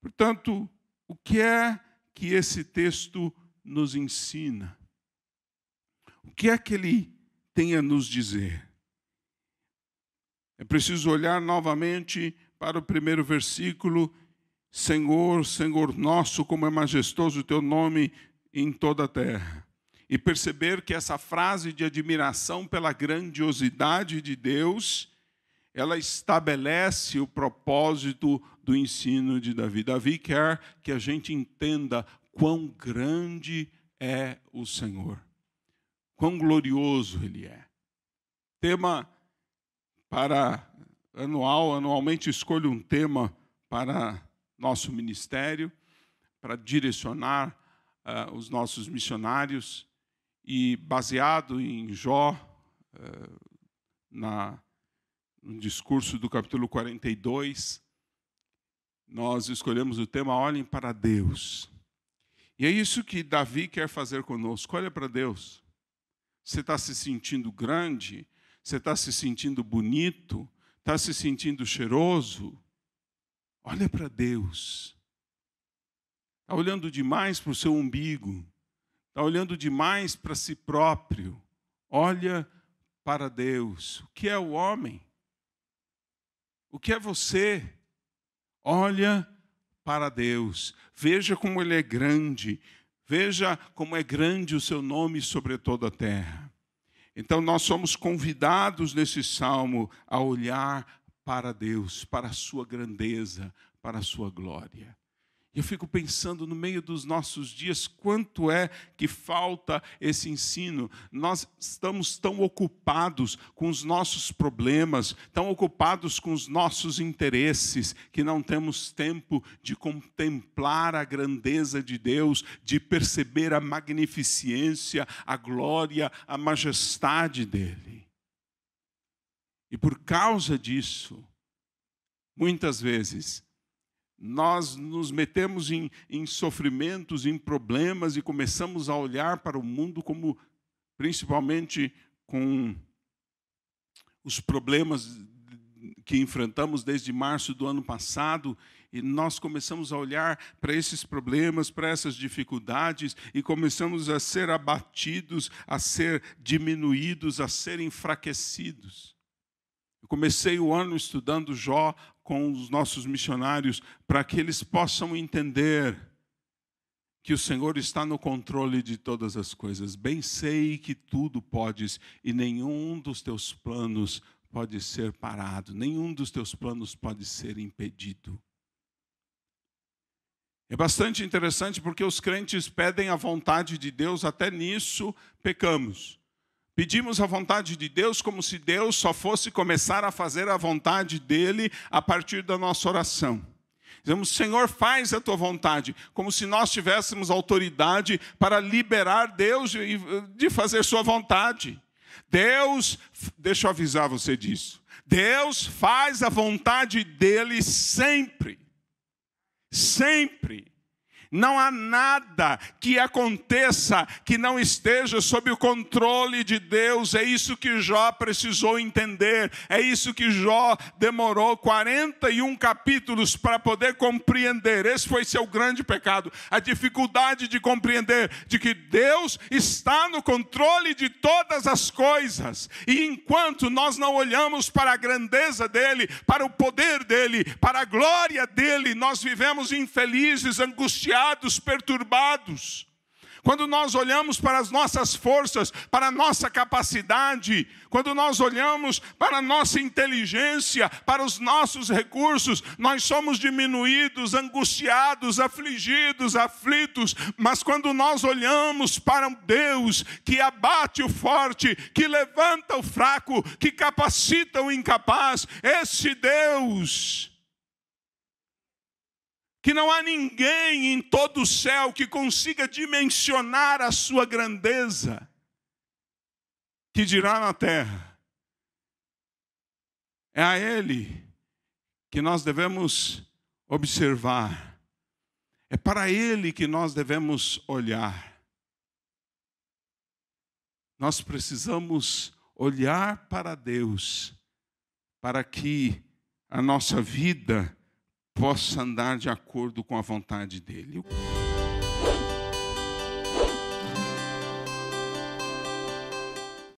Portanto, o que é que esse texto nos ensina? O que é que ele tem a nos dizer? É preciso olhar novamente para o primeiro versículo. Senhor, Senhor nosso, como é majestoso o teu nome em toda a terra. E perceber que essa frase de admiração pela grandiosidade de Deus, ela estabelece o propósito do ensino de Davi. Davi quer que a gente entenda quão grande é o Senhor, quão glorioso Ele é. Tema para anual, anualmente escolho um tema para nosso ministério, para direcionar uh, os nossos missionários, e baseado em Jó, uh, na, no discurso do capítulo 42, nós escolhemos o tema Olhem para Deus. E é isso que Davi quer fazer conosco. Olha para Deus. Você está se sentindo grande? Você está se sentindo bonito? Está se sentindo cheiroso? Olha para Deus. Está olhando demais para o seu umbigo. Está olhando demais para si próprio. Olha para Deus. O que é o homem? O que é você? Olha para Deus. Veja como Ele é grande. Veja como é grande o seu nome sobre toda a terra. Então, nós somos convidados nesse salmo a olhar para Deus, para a sua grandeza, para a sua glória. Eu fico pensando no meio dos nossos dias quanto é que falta esse ensino. Nós estamos tão ocupados com os nossos problemas, tão ocupados com os nossos interesses, que não temos tempo de contemplar a grandeza de Deus, de perceber a magnificência, a glória, a majestade dele. E por causa disso, muitas vezes, nós nos metemos em, em, sofrimentos, em problemas e começamos a olhar para o mundo como, principalmente com os problemas que enfrentamos desde março do ano passado, e nós começamos a olhar para esses problemas, para essas dificuldades, e começamos a ser abatidos, a ser diminuídos, a ser enfraquecidos. Eu comecei o ano estudando Jó com os nossos missionários para que eles possam entender que o Senhor está no controle de todas as coisas. Bem sei que tudo podes e nenhum dos teus planos pode ser parado, nenhum dos teus planos pode ser impedido. É bastante interessante porque os crentes pedem a vontade de Deus, até nisso pecamos. Pedimos a vontade de Deus como se Deus só fosse começar a fazer a vontade dele a partir da nossa oração. Dizemos, Senhor, faz a tua vontade, como se nós tivéssemos autoridade para liberar Deus de fazer sua vontade. Deus, deixa eu avisar você disso. Deus faz a vontade dele sempre. Sempre. Não há nada que aconteça que não esteja sob o controle de Deus. É isso que Jó precisou entender. É isso que Jó demorou 41 capítulos para poder compreender. Esse foi seu grande pecado. A dificuldade de compreender de que Deus está no controle de todas as coisas. E enquanto nós não olhamos para a grandeza dele, para o poder dele, para a glória dele, nós vivemos infelizes, angustiados perturbados. Quando nós olhamos para as nossas forças, para a nossa capacidade, quando nós olhamos para a nossa inteligência, para os nossos recursos, nós somos diminuídos, angustiados, afligidos, aflitos, mas quando nós olhamos para um Deus que abate o forte, que levanta o fraco, que capacita o incapaz, esse Deus que não há ninguém em todo o céu que consiga dimensionar a sua grandeza, que dirá na terra. É a Ele que nós devemos observar, é para Ele que nós devemos olhar. Nós precisamos olhar para Deus, para que a nossa vida possa andar de acordo com a vontade dEle.